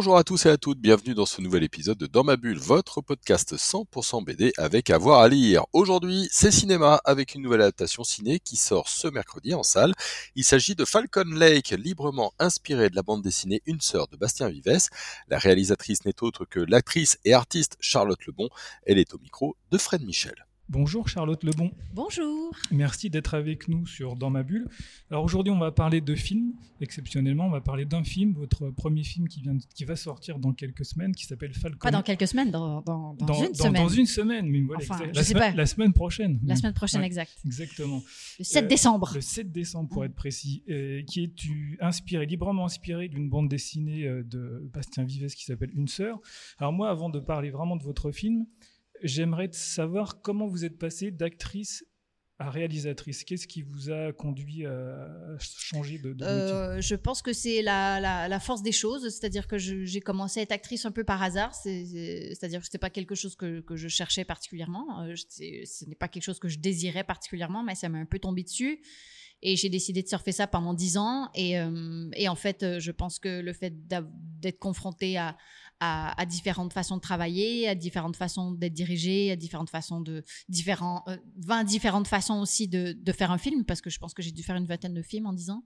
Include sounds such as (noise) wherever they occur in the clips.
Bonjour à tous et à toutes, bienvenue dans ce nouvel épisode de Dans ma bulle, votre podcast 100% BD avec avoir à, lire. Aujourd'hui, c'est cinéma avec une nouvelle adaptation ciné qui sort ce mercredi en salle. Il s'agit de Falcon Lake, librement inspiré de la bande dessinée Une sœur de Bastien Vives. La réalisatrice n'est autre que l'actrice et artiste Charlotte Lebon. Elle est au micro de Fred Michel. Bonjour Charlotte Lebon. Bonjour. Merci d'être avec nous sur Dans ma bulle. Alors aujourd'hui, on va parler de films. Exceptionnellement, on va parler d'un film, votre premier film qui, vient, qui va sortir dans quelques semaines, qui s'appelle Falcon. Pas dans quelques semaines, dans, dans, dans, une semaine. Dans une semaine, mais voilà, Enfin, la, sais semaine, pas. la semaine prochaine. La semaine prochaine, Ouais, exact. Exactement. Le 7 Euh, décembre. Le 7 décembre, pour être précis, euh, qui est tu- inspiré, librement inspiré d'une bande dessinée euh, de Bastien Vives qui s'appelle Une sœur. Alors moi, avant de parler vraiment de votre film, j'aimerais savoir comment vous êtes passé d'actrice à réalisatrice. Qu'est-ce qui vous a conduit à changer de, de Euh, je pense que c'est la, force des choses, c'est-à-dire que j'ai commencé à être actrice un peu par hasard, c'est- c'est- c'est-à-dire que c'était pas quelque chose que, je cherchais particulièrement, euh, ce n'est pas quelque chose que je désirais particulièrement, mais ça m'a un peu tombé dessus. Et j'ai décidé de surfer ça pendant dix ans. Et, euh, en fait, je pense que le fait d'être confronté à, à, différentes façons de travailler, à différentes façons d'être dirigé, à différentes façons de différents, euh, 20 différentes façons aussi de, de faire un film, parce que je pense que j'ai dû faire une vingtaine de films en 10 ans.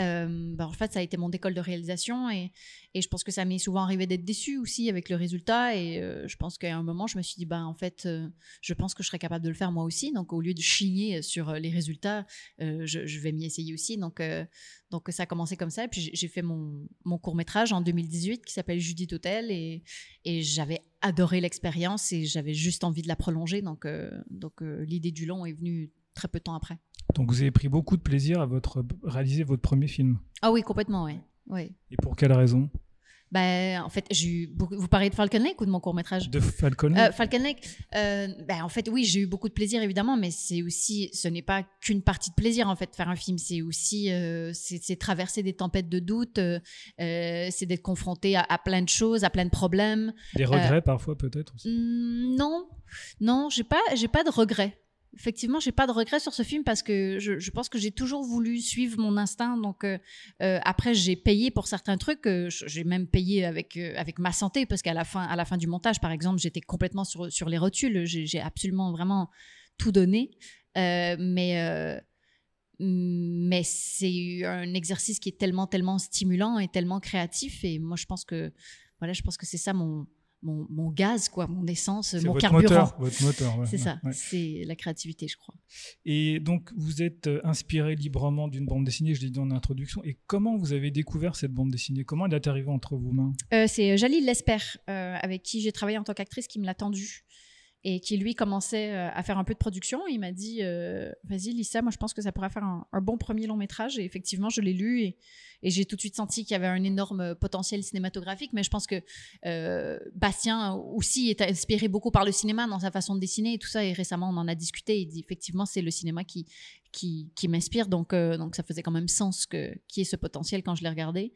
Euh, ben, en fait, ça a été mon école de réalisation et, je pense que ça m'est souvent arrivé d'être déçu aussi avec le résultat. Et euh, je pense qu'à un moment, je me suis dit, ben, en fait, euh, je pense que je serais capable de le faire moi aussi. Donc, au lieu de chigner sur les résultats, je, vais m'y essayer aussi. Donc, ça a commencé comme ça. Et puis, j'ai- fait mon, court-métrage en 2018 qui s'appelle Judith Hotel et, et j'avais adoré l'expérience et j'avais juste envie de la prolonger. Donc, l'idée du long est venue très peu de temps après. Donc vous avez pris beaucoup de plaisir à votre, réaliser votre premier film. Ah oui, complètement, oui. oui. Et pour quelle raison? Ben, en fait, j'ai eu beaucoup... Vous parlez de Falcon Lake ou de mon court-métrage De Falcon Euh, Falcon Lake, euh, ben, en fait, oui, j'ai eu beaucoup de plaisir, évidemment, mais c'est aussi, ce n'est pas qu'une partie de plaisir, en fait, faire un film. C'est aussi, euh, c'est traverser des tempêtes de doute, c'est d'être confronté à, à plein de choses, à plein de problèmes. Des regrets parfois peut-être aussi non, non, j'ai pas, j'ai pas de regrets. Effectivement, j'ai pas de regrets sur ce film parce que je, pense que j'ai toujours voulu suivre mon instinct. Donc euh, euh, après, j'ai payé pour certains trucs. euh, j'ai même payé avec avec ma santé parce qu'à la fin, à la fin du montage, par exemple, j'étais complètement sur sur les rotules. J'ai absolument vraiment tout donné. Mais mais c'est un exercice qui est tellement tellement stimulant et tellement créatif. Et moi, je pense que voilà, je pense que c'est ça mon mon, mon gaz, quoi, mon essence, mon votre carburant. moteur, votre moteur. ouais, C'est ouais, ça, ouais. c'est la créativité, je crois. Et donc, vous êtes euh, inspiré librement d'une bande dessinée, je l'ai dit en introduction. Et comment vous avez découvert cette bande dessinée? Comment elle est arrivée entre vos mains? Euh, c'est Jalil Lesper, euh, avec qui j'ai travaillé en tant qu'actrice, qui me l'a tendu et qui lui commençait euh, à faire un peu de production. Il m'a dit euh, Vas-y, Lisa, moi je pense que ça pourrait faire un, bon premier long métrage. Et effectivement, je l'ai lu et, j'ai tout de suite senti qu'il y avait un énorme potentiel cinématographique. Mais je pense que euh, Bastien aussi est inspiré beaucoup par le cinéma dans sa façon de dessiner et tout ça. Et récemment, on en a discuté. Il dit effectivement, c'est le cinéma qui, qui, m'inspire. Donc, donc ça faisait quand même sens que, qu'il y ait ce potentiel quand je l'ai regardé.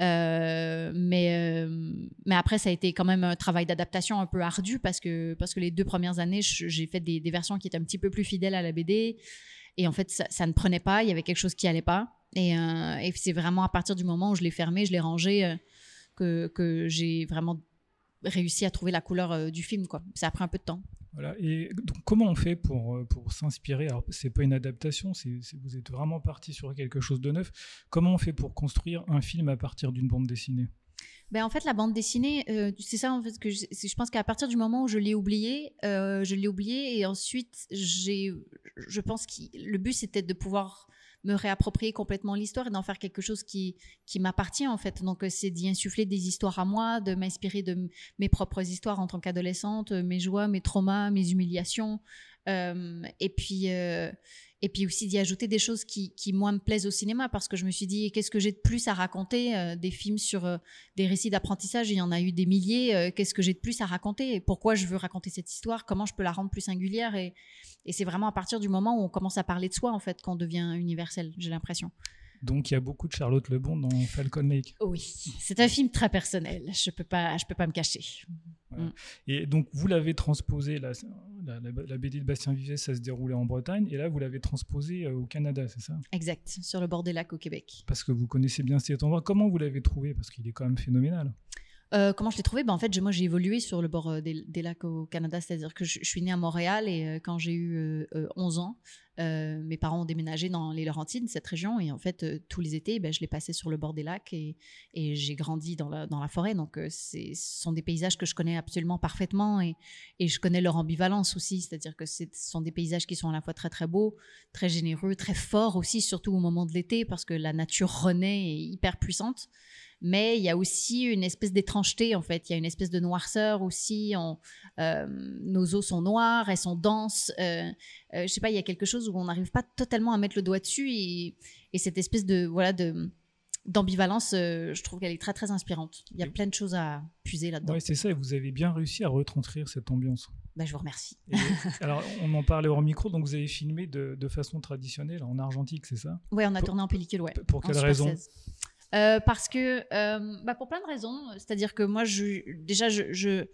Euh, mais, euh, mais après, ça a été quand même un travail d'adaptation un peu ardu parce que, parce que les deux premières années, j'ai fait des, versions qui étaient un petit peu plus fidèles à la BD. Et en fait, ça, ne prenait pas. Il y avait quelque chose qui allait pas. Et, euh, et c'est vraiment à partir du moment où je l'ai fermé, je l'ai rangé, que, que j'ai vraiment réussi à trouver la couleur euh, du film. Quoi. Ça a pris un peu de temps. Voilà. Et donc, comment on fait pour, euh, pour s'inspirer? Alors, c'est pas une adaptation, c'est, c'est- vous êtes vraiment parti sur quelque chose de neuf. Comment on fait pour construire un film à partir d'une bande dessinée? Ben, en fait, la bande dessinée, euh, c'est ça en fait que je, je pense qu'à partir du moment où je l'ai oublié, euh, je l'ai oublié et ensuite j'ai, je pense que le but c'était de pouvoir me réapproprier complètement l'histoire et d'en faire quelque chose qui qui m'appartient en fait. Donc euh, c'est d'y insuffler des histoires à moi, de m'inspirer de mes propres histoires en tant qu'adolescente, euh, mes joies, mes traumas, mes humiliations, Euh, et puis et puis aussi d'y ajouter des choses qui, qui moi me plaisent au cinéma parce que je me suis dit qu'est-ce que j'ai de plus à raconter euh, des films sur euh, des récits d'apprentissage, il y en a eu des milliers. euh, Qu'est-ce que j'ai de plus à raconter? Et pourquoi je veux raconter cette histoire? Comment je peux la rendre plus singulière? Et, et c'est vraiment à partir du moment où on commence à parler de soi, en fait, qu'on devient universel, j'ai l'impression. Donc il y a beaucoup de Charlotte Lebon dans Falcon Lake. Oui, c'est un film très personnel. Je peux pas, je peux pas me cacher. Voilà. Et donc vous l'avez transposé, la, la, la, BD de Bastien Vivet, ça se déroulait en Bretagne, et là vous l'avez transposé euh, au Canada, c'est ça? Exact, sur le bord des lacs au Québec. Parce que vous connaissez bien cet endroit. Comment vous l'avez trouvé? Parce qu'il est quand même phénoménal. Euh, comment je l'ai trouvé? Ben, En fait, moi, j'ai évolué sur le bord euh, des, lacs au Canada, c'est-à-dire que je, suis née à Montréal et euh, quand j'ai eu 11 ans, mes parents ont déménagé dans les Laurentides, cette région, et en fait, tous les étés, ben, je les passais sur le bord des lacs et, j'ai grandi dans la, forêt. Donc, ce sont des paysages que je connais absolument parfaitement et, et je connais leur ambivalence aussi, c'est-à-dire que ce sont des paysages qui sont à la fois très très beaux, très généreux, très forts aussi, surtout au moment de l'été, parce que la nature renaît et est hyper puissante mais il y a aussi une espèce d'étrangeté en fait. Il y a une espèce de noirceur aussi. On, euh, nos eaux sont noires, elles sont denses. Euh, euh, je sais pas, il y a quelque chose où on n'arrive pas totalement à mettre le doigt dessus et, et cette espèce de voilà de d'ambivalence, euh, je trouve qu'elle est très très inspirante. Il y a plein de choses à puiser là-dedans. Oui, c'est ça. Et vous avez bien réussi à retranscrire cette ambiance. Ben, je vous remercie. Et, (laughs) alors, on en parlait hors micro, donc vous avez filmé de, de façon traditionnelle en argentique, c'est ça? Oui, on a pour, tourné en pellicule, ouais. Pour quelle raison? Euh, parce que, euh, bah pour plein de raisons. C'est-à-dire que moi, je, déjà, je, je,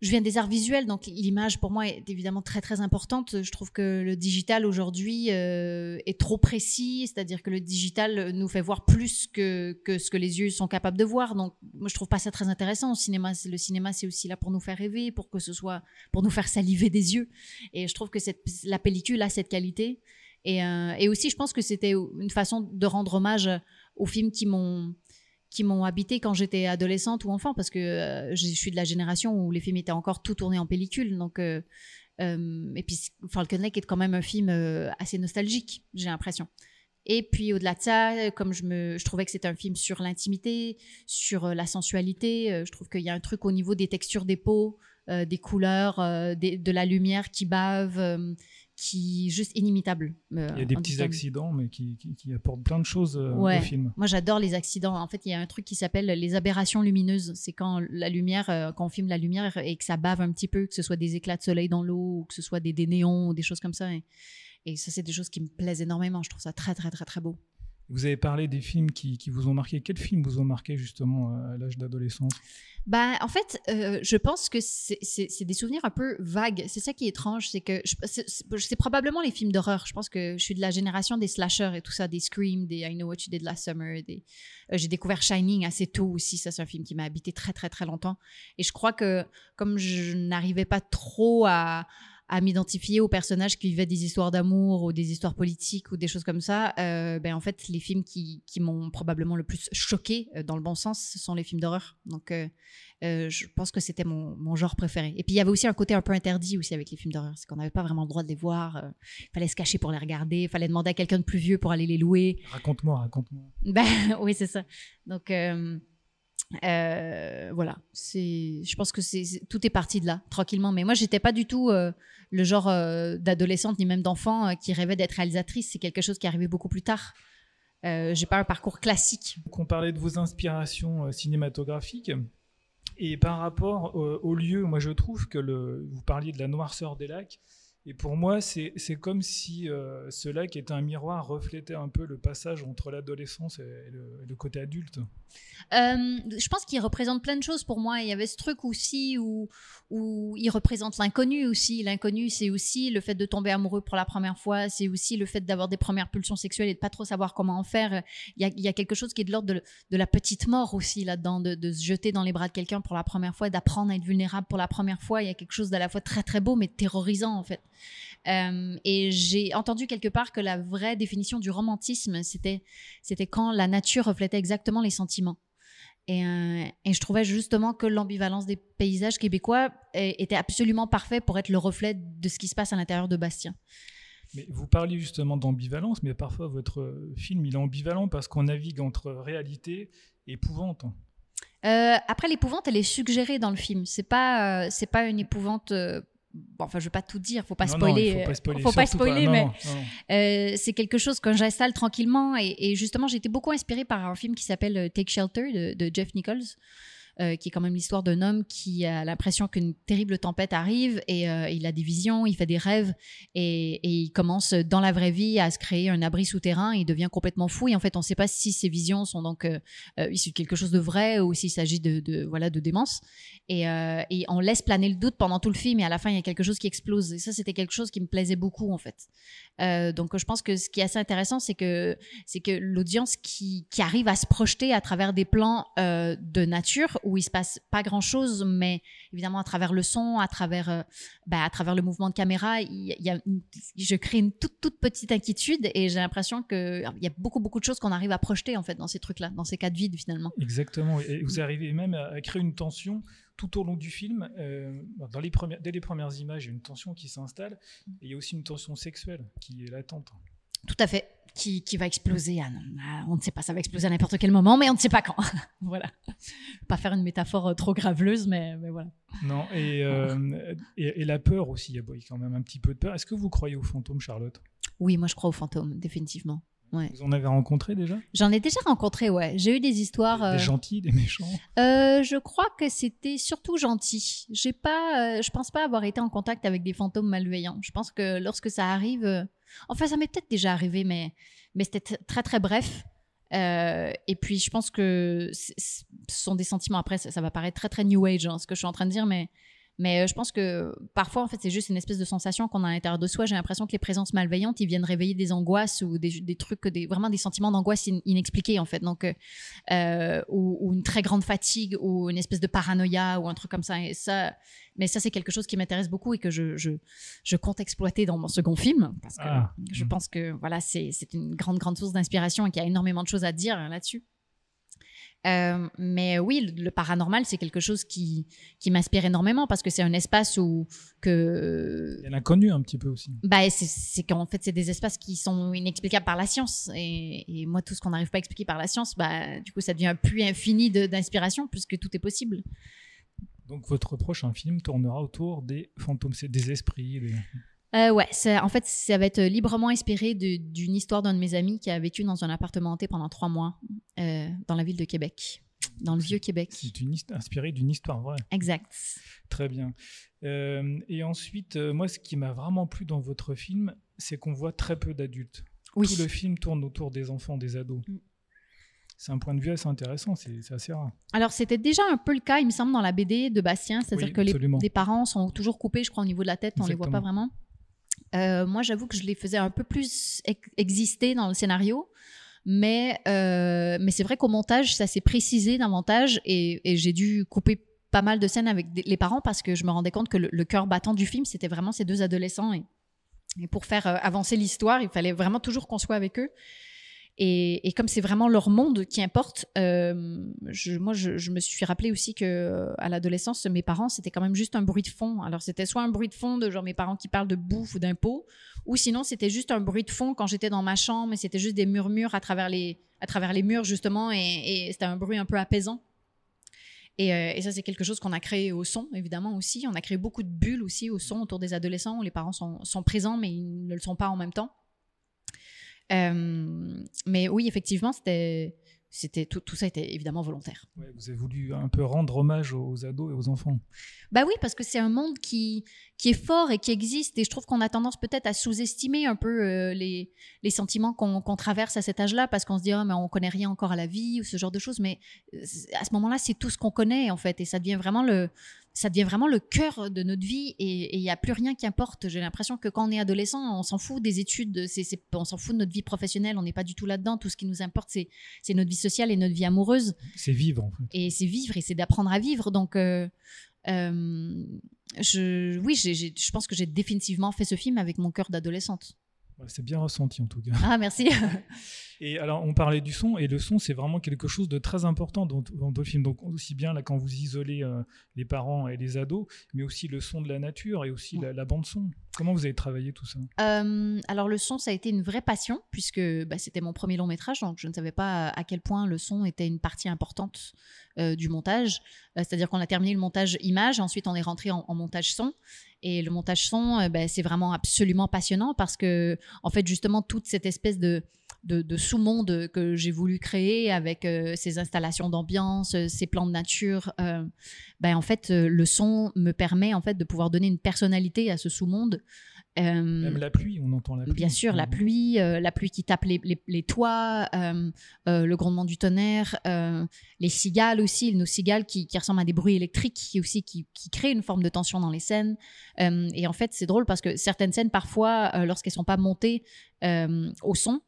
viens des arts visuels, donc l'image pour moi est évidemment très très importante. Je trouve que le digital aujourd'hui euh, est trop précis, c'est-à-dire que le digital nous fait voir plus que, que ce que les yeux sont capables de voir. Donc, moi, je trouve pas ça très intéressant. Le cinéma, c'est aussi là pour nous faire rêver, pour que ce soit, pour nous faire saliver des yeux. Et je trouve que cette, la pellicule a cette qualité. Et, et aussi, je pense que c'était une façon de rendre hommage aux films qui m'ont qui m'ont habité quand j'étais adolescente ou enfant parce que euh, je suis de la génération où les films étaient encore tout tournés en pellicule donc euh, euh, et puis Falcon Lake est quand même un film assez nostalgique j'ai l'impression. Et puis au-delà de ça comme je me je trouvais que c'était un film sur l'intimité sur la sensualité je trouve qu'il y a un truc au niveau des textures des peaux des couleurs de la lumière qui bave qui juste inimitable. Euh, il y a des petits accidents, mais qui, qui, qui, apportent plein de choses euh, ouais. au film. Moi, j'adore les accidents. En fait, il y a un truc qui s'appelle les aberrations lumineuses. C'est quand la lumière, euh, quand on filme la lumière et que ça bave un petit peu, que ce soit des éclats de soleil dans l'eau, ou que ce soit des, des néons, ou des choses comme ça. Et, et ça, c'est des choses qui me plaisent énormément. Je trouve ça très, très, très, très beau. Vous avez parlé des films qui, vous ont marqué. Quels films vous ont marqué justement à l'âge d'adolescence? Bah, en fait, euh, je pense que c'est des souvenirs un peu vagues. C'est ça qui est étrange, c'est que c'est probablement les films d'horreur. Je pense que je suis de la génération des slashers et tout ça, des Scream, des I Know What You Did Last Summer. Euh, J'ai découvert Shining assez tôt aussi. Ça, c'est un film qui m'a habité très, très, très longtemps. Et je crois que comme je n'arrivais pas trop à à m'identifier aux personnages qui vivaient des histoires d'amour ou des histoires politiques ou des choses comme ça, euh, ben en fait, les films qui, qui m'ont probablement le plus choqué euh, dans le bon sens, ce sont les films d'horreur. Donc, euh, euh, je pense que c'était mon, mon, genre préféré. Et puis, il y avait aussi un côté un peu interdit aussi avec les films d'horreur, c'est qu'on n'avait pas vraiment le droit de les voir. Il fallait se cacher pour les regarder, il fallait demander à quelqu'un de plus vieux pour aller les louer. Raconte-moi, raconte-moi. Ben (laughs) oui, c'est ça. Donc euh, voilà, je pense que tout est parti de là, tranquillement. Mais moi, j'étais pas du tout euh, le genre euh, d'adolescente ni même d'enfant qui rêvait d'être réalisatrice. C'est quelque chose qui est arrivé beaucoup plus tard. J'ai pas un parcours classique. On parlait de vos inspirations cinématographiques. Et par rapport au lieu, moi je trouve que vous parliez de la noirceur des lacs. Et pour moi, c'est comme si euh, ce lac était un miroir, reflétait un peu le passage entre l'adolescence et, le côté adulte. Euh, je pense qu'il représente plein de choses pour moi. Il y avait ce truc aussi où, où il représente l'inconnu aussi. L'inconnu, c'est aussi le fait de tomber amoureux pour la première fois. C'est aussi le fait d'avoir des premières pulsions sexuelles et de pas trop savoir comment en faire. Il y a, il y a quelque chose qui est de l'ordre de, de, la petite mort aussi là-dedans, de, de, se jeter dans les bras de quelqu'un pour la première fois, d'apprendre à être vulnérable pour la première fois. Il y a quelque chose d'à la fois très très beau mais terrorisant en fait. Euh, et j'ai entendu quelque part que la vraie définition du romantisme, c'était c'était quand la nature reflétait exactement les sentiments. Et, euh, et, je trouvais justement que l'ambivalence des paysages québécois était absolument parfait pour être le reflet de ce qui se passe à l'intérieur de Bastien. Mais vous parliez justement d'ambivalence, mais parfois votre film il est ambivalent parce qu'on navigue entre réalité et épouvante. Euh, après l'épouvante, elle est suggérée dans le film. C'est pas euh, c'est pas une épouvante Bon, enfin, je vais pas tout dire, faut pas non, spoiler. Non, faut pas spoiler, faut pas spoiler pas. mais euh, c'est quelque chose que j'installe tranquillement. Et, et justement, j'ai été beaucoup inspirée par un film qui s'appelle Take Shelter de, de Jeff Nichols. Euh, qui est quand même l'histoire d'un homme qui a l'impression qu'une terrible tempête arrive et euh, il a des visions, il fait des rêves et, il commence dans la vraie vie à se créer un abri souterrain. Il devient complètement fou et en fait, on ne sait pas si ces visions sont donc euh, issues de quelque chose de vrai ou s'il s'agit de, voilà de démence. Et, on laisse planer le doute pendant tout le film et à la fin, il y a quelque chose qui explose. Et ça, c'était quelque chose qui me plaisait beaucoup en fait. Donc, je pense que ce qui est assez intéressant, c'est que c'est que l'audience qui, arrive à se projeter à travers des plans de nature où il se passe pas grand chose, mais évidemment à travers le son, à travers, euh, bah, à travers le mouvement de caméra, il y a, il y a une- je crée une toute toute petite inquiétude et j'ai l'impression que il y a beaucoup beaucoup de choses qu'on arrive à projeter en fait dans ces trucs-là, dans ces cas de vide finalement. Exactement. Et vous arrivez même à, à créer une tension tout au long du film. Euh, dans les premières, dès les premières images, il y a une tension qui s'installe. Et il y a aussi une tension sexuelle qui est latente. Tout à fait. Qui, qui va exploser. à- on ne sait pas, ça va exploser à n'importe quel moment, mais on ne sait pas quand. (laughs) voilà. Pas faire une métaphore euh, trop graveleuse, mais, mais voilà. Non, et, euh, et, et la peur aussi. Il y a quand même un petit peu de peur. Est-ce que vous croyez aux fantômes, Charlotte? Oui, moi je crois aux fantômes, définitivement. Ouais. Vous en avez rencontré déjà? J'en ai déjà rencontré, ouais. J'ai eu des histoires. euh, Des gentils, des méchants? Euh, je crois que c'était surtout gentil. J'ai pas, euh, je pense pas avoir été en contact avec des fantômes malveillants. Je pense que lorsque ça arrive, euh, enfin ça m'est peut-être déjà arrivé, mais mais c'était très très bref. Euh, et puis je pense que ce sont des sentiments. Après, ça, ça va paraître très très new age hein, ce que je suis en train de dire, mais mais euh, je pense que parfois en fait c'est juste une espèce de sensation qu'on a à l'intérieur de soi. J'ai l'impression que les présences malveillantes, ils viennent réveiller des angoisses ou des, des trucs, des vraiment des sentiments d'angoisse in- inexpliqués en fait. Donc euh, euh, ou, ou une très grande fatigue ou une espèce de paranoïa ou un truc comme ça. Et ça mais ça, c'est quelque chose qui m'intéresse beaucoup et que je, je, je compte exploiter dans mon second film parce que Ah. je pense que voilà, c'est c'est une grande, grande source d'inspiration et qu'il y a énormément de choses à dire hein, là-dessus. Euh, mais oui, le, le paranormal, c'est quelque chose qui, qui m'inspire énormément parce que c'est un espace où que Il y a l'inconnu un petit peu aussi. bah, c'est- qu'en fait, c'est des espaces qui sont inexplicables par la science. Et, et moi, tout ce qu'on n'arrive pas à expliquer par la science, bah, du coup, ça devient un puits infini d'inspiration puisque tout est possible. Donc votre prochain film tournera autour des fantômes, des esprits. des- Euh, ouais, en fait, ça va être librement inspiré d'une histoire d'un de mes amis qui a vécu dans un appartement hanté pendant trois mois euh, dans la ville de Québec, dans le vieux Québec. C'est inspiré d'une histoire vraie. Exact. Très bien. Euh, et ensuite, euh, moi, ce qui m'a vraiment plu dans votre film, c'est qu'on voit très peu d'adultes. Oui. Tout le film tourne autour des enfants, des ados. Mm. C'est un point de vue assez intéressant, c'est assez rare. Alors, c'était déjà un peu le cas, il me semble, dans la BD de Bastien, c'est-à-dire Oui, que les, les parents sont toujours coupés, je crois, au niveau de la tête, on les voit pas vraiment. Euh, moi, j'avoue que je les faisais un peu plus ex- exister dans le scénario, mais, euh, mais c'est vrai qu'au montage, ça s'est précisé davantage et, et j'ai dû couper pas mal de scènes avec les parents parce que je me rendais compte que le, cœur battant du film, c'était vraiment ces deux adolescents. Et, et pour faire euh, avancer l'histoire, il fallait vraiment toujours qu'on soit avec eux. Et, comme c'est vraiment leur monde qui importe, euh, je, moi, je, me suis rappelé aussi que euh, à l'adolescence, mes parents, c'était quand même juste un bruit de fond. Alors, c'était soit un bruit de fond de genre mes parents qui parlent de bouffe ou d'impôts, ou sinon, c'était juste un bruit de fond quand j'étais dans ma chambre, et c'était juste des murmures à travers les, à travers les murs, justement, et, c'était un bruit un peu apaisant. Et, euh, et ça, c'est quelque chose qu'on a créé au son, évidemment, aussi. On a créé beaucoup de bulles aussi au son autour des adolescents où les parents sont présents, mais ils ne le sont pas en même temps. Euh, mais oui, effectivement, c'était, c'était tout, tout ça était évidemment volontaire. Ouais, vous avez voulu un peu rendre hommage aux ados et aux enfants. Bah oui, parce que c'est un monde qui, qui est fort et qui existe. Et je trouve qu'on a tendance peut-être à sous-estimer un peu euh, les, les sentiments qu'on traverse à cet âge-là, parce qu'on se dit, ah, mais on connaît rien encore à la vie ou ce genre de choses. Mais euh, à ce moment-là, c'est tout ce qu'on connaît, en fait. Et ça devient vraiment le, ça devient vraiment le cœur de notre vie. Et il n'y a plus rien qui importe. J'ai l'impression que quand on est adolescent, on s'en fout des études, on s'en fout de notre vie professionnelle. On n'est pas du tout là-dedans. Tout ce qui nous importe, c'est notre vie sociale et notre vie amoureuse C'est vivre, en fait. et c'est vivre et c'est d'apprendre à vivre. Donc, euh, euh, je, oui, je pense que j'ai définitivement fait ce film avec mon cœur d'adolescente. C'est bien ressenti, en tout cas. Ah, merci. (laughs) Et alors, on parlait du son, et le son, c'est vraiment quelque chose de très important dans, dans le film. Donc, aussi bien là quand vous isolez euh, les parents et les ados, mais aussi le son de la nature et aussi la, la bande son. Comment vous avez travaillé tout ça? Euh, alors le son, ça a été une vraie passion puisque bah, c'était mon premier long métrage, donc je ne savais pas à quel point le son était une partie importante euh, du montage. Euh, C'est-à-dire qu'on a terminé le montage image, ensuite on est rentré en, en montage son. Et le montage son, euh, bah, c'est vraiment absolument passionnant parce que, en fait, justement, toute cette espèce de, de, de sous-monde que j'ai voulu créer avec euh, ces installations d'ambiance, euh, ces plans de nature, ben, en fait, le son me permet en fait de pouvoir donner une personnalité à ce sous-monde. Euh, Même la pluie, on entend la pluie. Bien sûr, la Mhm. pluie, euh, la pluie qui tape les, les- les toits, euh, euh, le grondement du tonnerre, euh, les cigales aussi, nos cigales qui, qui ressemblent à des bruits électriques, qui aussi qui, qui créent une forme de tension dans les scènes. Euh, et en fait, c'est drôle parce que certaines scènes, parfois, euh, lorsqu'elles sont pas montées euh, au son,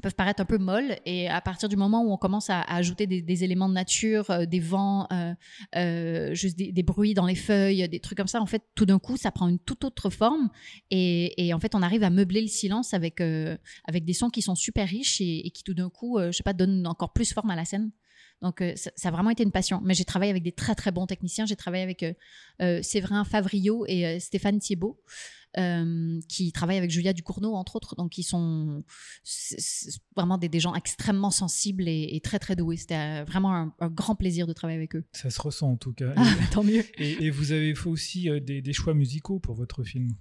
peuvent paraître un peu molles et à partir du moment où on commence à, ajouter des, éléments de nature, euh, des vents, euh, euh, juste des, bruits dans les feuilles, des trucs comme ça, en fait, tout d'un coup, ça prend une toute autre forme et, en fait, on arrive à meubler le silence avec, avec des sons qui sont super riches et, et qui tout d'un coup, je sais pas, donnent encore plus forme à la scène. Donc, euh, ça, ça a vraiment été une passion. Mais j'ai travaillé avec des très, très bons techniciens. J'ai travaillé avec euh, euh, Séverin Favrio et Stéphane Thiebaud, qui travaillent avec Julia Ducournau, entre autres. Donc, ils sont vraiment des, des gens extrêmement sensibles et, et très, très doués. C'était vraiment un, un grand plaisir de travailler avec eux. Ça se ressent en tout cas. Ah, (laughs) tant mieux. Et, et vous avez fait aussi des, des choix musicaux pour votre film?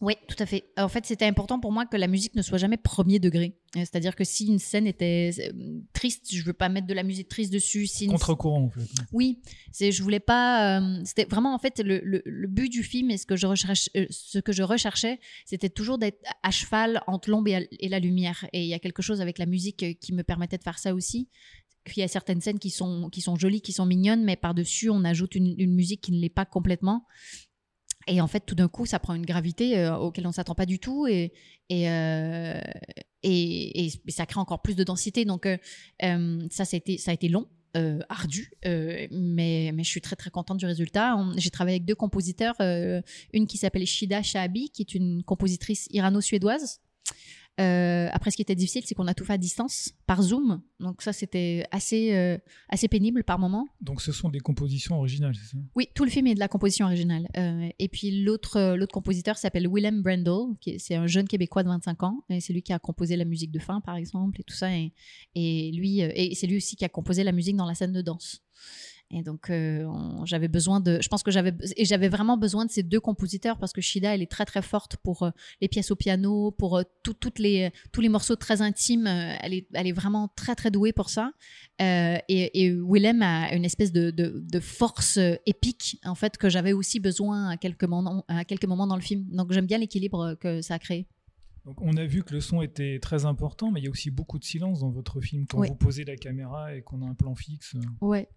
Oui, tout à fait. En fait, c'était important pour moi que la musique ne soit jamais premier degré. Euh, C'est-à-dire que si une scène était euh, triste, je veux pas mettre de la musique triste dessus. Si une- Contre-courant en fait. Oui, c'est, je voulais pas. euh, c'était vraiment en fait le, le, le but du film et ce que je recherche, euh, ce que je recherchais, c'était toujours d'être à cheval entre l'ombre et, et la lumière. Et il y a quelque chose avec la musique qui me permettait de faire ça aussi. Il y a certaines scènes qui sont qui sont jolies, qui sont mignonnes, mais par dessus on ajoute une, une musique qui ne l'est pas complètement. Et en fait, tout d'un coup, ça prend une gravité euh, auquel on s'attend pas du tout, et et, euh, et, ça crée encore plus de densité. Donc euh, ça, ça a été, ça a été long, ardu, mais, mais je suis très très contente du résultat. J'ai travaillé avec deux compositeurs, une qui s'appelle Shida Shahabi, qui est une compositrice irano-suédoise. Euh, après, ce qui était difficile, c'est qu'on a tout fait à distance, par Zoom. Donc ça, c'était assez, euh, assez pénible par moment. Donc ce sont des compositions originales, c'est ça? Oui, tout le film est de la composition originale. Euh, et puis l'autre l'autre compositeur s'appelle Willem Brendel, c'est un jeune Québécois de 25 ans. Et c'est lui qui a composé la musique de fin, par exemple, et tout ça. Et, et lui, et c'est lui aussi qui a composé la musique dans la scène de danse. Et donc euh, j'avais besoin de, je pense que j'avais et j'avais vraiment besoin de ces deux compositeurs parce que Shida elle est très très forte pour euh, les pièces au piano, pour euh, tout- toutes les tous les morceaux très intimes. elle est elle est vraiment très très douée pour ça. Et, et Willem a une espèce de, de, de force épique, en fait, que j'avais aussi besoin à quelques, moments, à quelques moments dans le film. Donc j'aime bien l'équilibre que ça a créé. Donc on a vu que le son était très important, mais il y a aussi beaucoup de silence dans votre film quand Oui. vous posez la caméra et qu'on a un plan fixe. Ouais.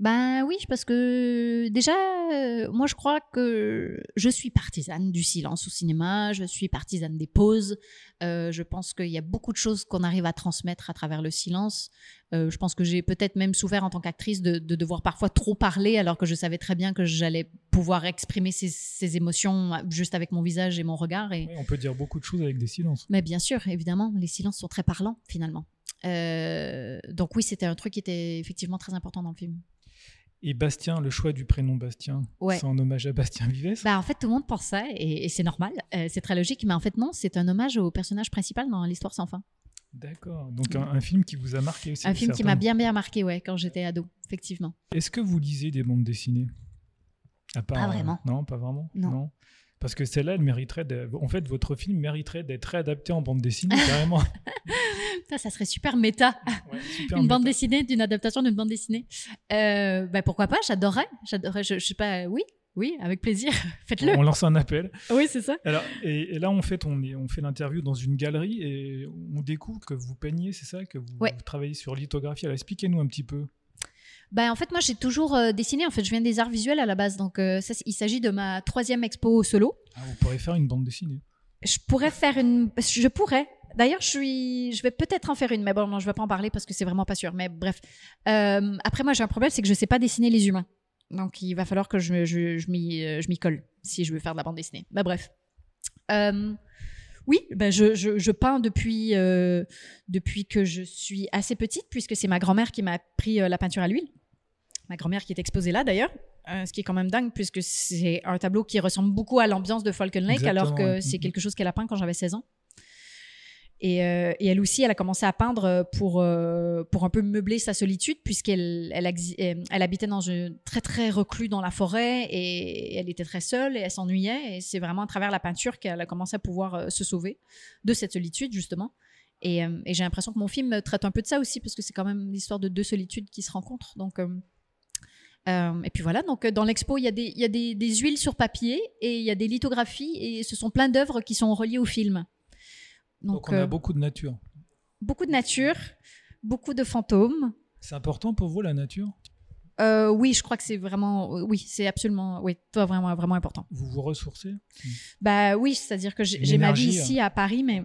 Ben oui, parce que déjà, euh, moi je crois que je suis partisane du silence au cinéma, je suis partisane des pauses. Euh, je pense qu'il y a beaucoup de choses qu'on arrive à transmettre à travers le silence. Euh, je pense que j'ai peut-être même souffert en tant qu'actrice de, de devoir parfois trop parler alors que je savais très bien que j'allais pouvoir exprimer ces, ces émotions juste avec mon visage et mon regard. Et... Ouais, on peut dire beaucoup de choses avec des silences. Mais bien sûr, évidemment, les silences sont très parlants finalement. Donc oui, c'était un truc qui était effectivement très important dans le film. Et Bastien, le choix du prénom Bastien, Ouais. c'est en hommage à Bastien Vives. Bah, en fait, tout le monde pense ça et, et c'est normal, euh, c'est très logique, mais en fait, non, c'est un hommage au personnage principal dans l'histoire sans fin. D'accord. Donc un, un film qui vous a marqué aussi. Un film qui m'a bien, bien marqué, ouais, quand j'étais ado, effectivement. Est-ce que vous lisez des bandes dessinées? À part, Pas euh, vraiment. non, pas vraiment? Non. Parce que celle-là, elle mériterait. de- En fait, votre film mériterait d'être réadapté en bande dessinée carrément. (laughs) Ça, ça serait super méta, Ouais, super une bande dessinée, d'une adaptation d'une bande dessinée. Euh, bah, pourquoi pas, j'adorerais, j'adorerais, je, je sais pas, oui, oui, avec plaisir, (laughs) faites-le. On lance un appel. Oui, c'est ça. Alors, et, et là, en fait, on, est, on fait l'interview dans une galerie et on découvre que vous peignez, c'est ça Que vous, Ouais. vous travaillez sur lithographie. Alors, expliquez-nous un petit peu. Ben, en fait, moi, j'ai toujours euh, dessiné. En fait, je viens des arts visuels à la base. Donc, euh, ça, il s'agit de ma troisième expo solo. Ah, vous pourrez faire une bande dessinée. Je pourrais faire une. Je pourrais. D'ailleurs, je suis. Je vais peut-être en faire une, mais bon, non, je vais pas en parler parce que c'est vraiment pas sûr. Mais bref. Euh, après, moi, j'ai un problème, c'est que je sais pas dessiner les humains. Donc, il va falloir que je, je, je m'y je m'y colle si je veux faire de la bande dessinée. Bah, bref. Oui, ben je, je, je peins depuis, euh, depuis que je suis assez petite, puisque c'est ma grand-mère qui m'a appris euh, la peinture à l'huile. Ma grand-mère qui est exposée là, d'ailleurs. ce qui est quand même dingue puisque c'est un tableau qui ressemble beaucoup à l'ambiance de Falcon Lake alors que c'est quelque chose qu'elle a peint quand j'avais 16 ans. Euh, et, elle aussi, elle a commencé à peindre pour, euh, pour un peu meubler sa solitude, puisqu'elle elle, elle, habitait dans une, très très reclus dans la forêt et elle était très seule et elle s'ennuyait. Et c'est vraiment à travers la peinture qu'elle a commencé à pouvoir euh, se sauver de cette solitude, justement. Et, et j'ai l'impression que mon film traite un peu de ça aussi, parce que c'est quand même l'histoire de deux solitudes qui se rencontrent. Donc. Et puis voilà, donc dans l'expo, il y a, des, y a des, des, huiles sur papier et il y a des lithographies et ce sont plein d'œuvres qui sont reliées au film. Donc, on a euh, beaucoup de nature. Beaucoup de nature, beaucoup de fantômes. C'est important pour vous la nature? Euh, oui, je crois que c'est vraiment, euh, oui, c'est absolument, oui, vraiment, vraiment important. Vous vous ressourcez? Bah oui, c'est-à-dire que j'ai ma vie ici à Paris, mais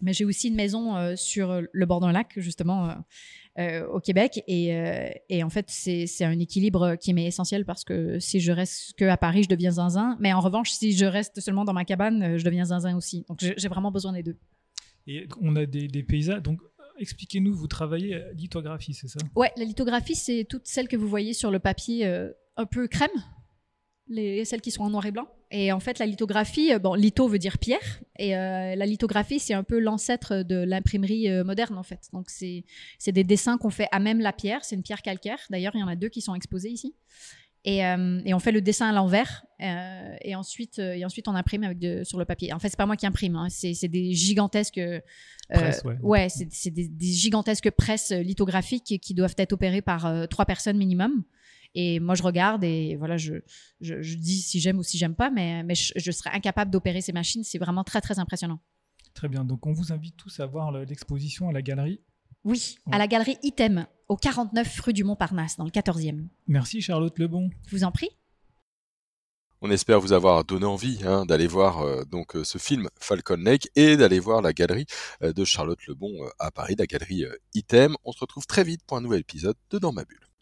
mais j'ai aussi une maison sur le bord d'un lac justement au Québec et, et en fait c'est un équilibre qui m'est essentiel parce que si je reste que à Paris, je deviens zinzin, mais en revanche si je reste seulement dans ma cabane, je deviens zinzin aussi. Donc j'ai vraiment besoin des deux. Et on a des, paysages. Donc, expliquez-nous, vous travaillez à lithographie, c'est ça? Ouais, la lithographie, c'est toutes celles que vous voyez sur le papier euh, un peu crème, les, celles qui sont en noir et blanc. Et en fait, la lithographie, euh, bon, litho veut dire pierre, et euh, la lithographie, c'est un peu l'ancêtre de l'imprimerie moderne, en fait. Donc, c'est des dessins qu'on fait à même la pierre, c'est une pierre calcaire. D'ailleurs, il y en a deux qui sont exposés ici. Euh, et, on fait le dessin à l'envers euh, et ensuite euh, et ensuite on imprime avec de, sur le papier. En fait, c'est pas moi qui imprime, hein, c'est des gigantesques ouais, c'est des, gigantesques presses lithographiques qui doivent être opérées par trois personnes minimum. Et moi, je regarde et voilà, je, je, dis si j'aime ou si j'aime pas, mais, mais je, serais incapable d'opérer ces machines. C'est vraiment très, très impressionnant. Très bien. Donc, on vous invite tous à voir l'exposition à la galerie oui, à la galerie Item, au 49 rue du Montparnasse, dans le 14e. Merci Charlotte Lebon. Je vous en prie. On espère vous avoir donné envie hein, d'aller voir euh, donc euh, ce film Falcon Lake et d'aller voir la galerie euh, de Charlotte Lebon à Paris, la galerie Item. On se retrouve très vite pour un nouvel épisode de Dans ma bulle.